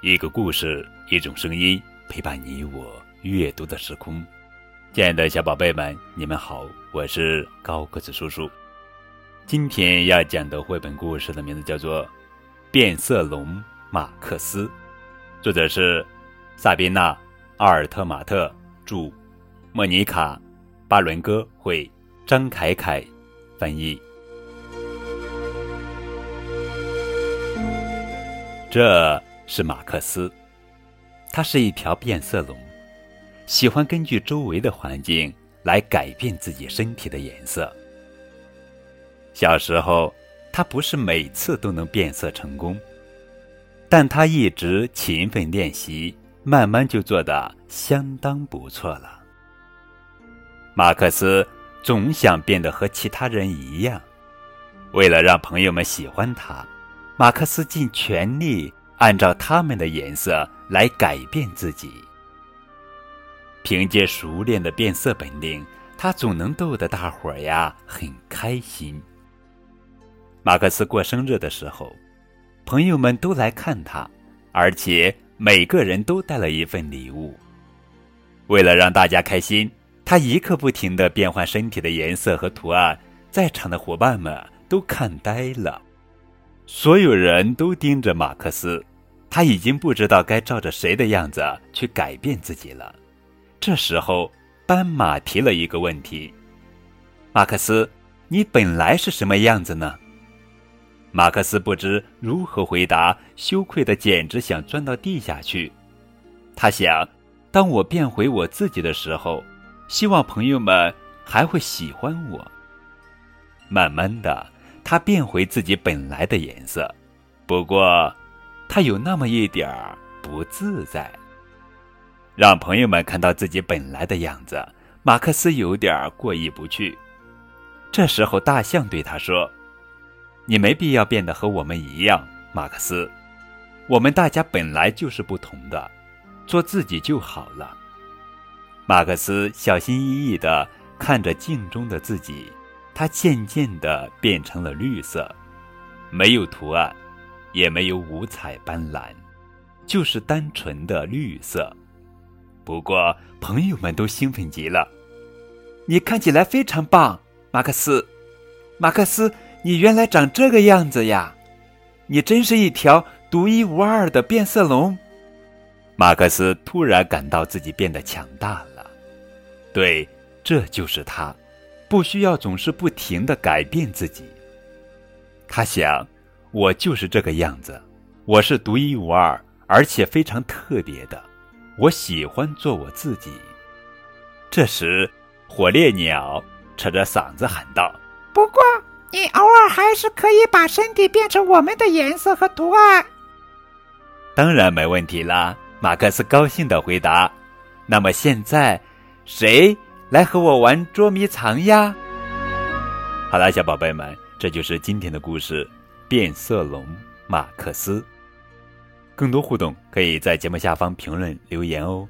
一个故事，一种声音，陪伴你我阅读的时空。亲爱的小宝贝们，你们好，我是高个子叔叔。今天要讲的绘本故事的名字叫做《变色龙马克思》，作者是萨宾娜·阿尔特马特著，莫妮卡·巴伦戈绘，张凯凯翻译。这。是马克思，他是一条变色龙，喜欢根据周围的环境来改变自己身体的颜色。小时候，他不是每次都能变色成功，但他一直勤奋练习，慢慢就做得相当不错了。马克思总想变得和其他人一样，为了让朋友们喜欢他，马克思尽全力。按照他们的颜色来改变自己。凭借熟练的变色本领，他总能逗得大伙儿呀很开心。马克思过生日的时候，朋友们都来看他，而且每个人都带了一份礼物。为了让大家开心，他一刻不停的变换身体的颜色和图案，在场的伙伴们都看呆了，所有人都盯着马克思。他已经不知道该照着谁的样子去改变自己了。这时候，斑马提了一个问题：“马克思，你本来是什么样子呢？”马克思不知如何回答，羞愧的简直想钻到地下去。他想，当我变回我自己的时候，希望朋友们还会喜欢我。慢慢的，他变回自己本来的颜色，不过。他有那么一点儿不自在，让朋友们看到自己本来的样子，马克思有点过意不去。这时候，大象对他说：“你没必要变得和我们一样，马克思。我们大家本来就是不同的，做自己就好了。”马克思小心翼翼地看着镜中的自己，它渐渐地变成了绿色，没有图案。也没有五彩斑斓，就是单纯的绿色。不过朋友们都兴奋极了。你看起来非常棒，马克思。马克思，你原来长这个样子呀！你真是一条独一无二的变色龙。马克思突然感到自己变得强大了。对，这就是他，不需要总是不停的改变自己。他想。我就是这个样子，我是独一无二，而且非常特别的。我喜欢做我自己。这时，火烈鸟扯着嗓子喊道：“不过，你偶尔还是可以把身体变成我们的颜色和图案。”当然没问题啦，马克思高兴的回答。那么现在，谁来和我玩捉迷藏呀？好啦，小宝贝们，这就是今天的故事。变色龙马克思，更多互动可以在节目下方评论留言哦。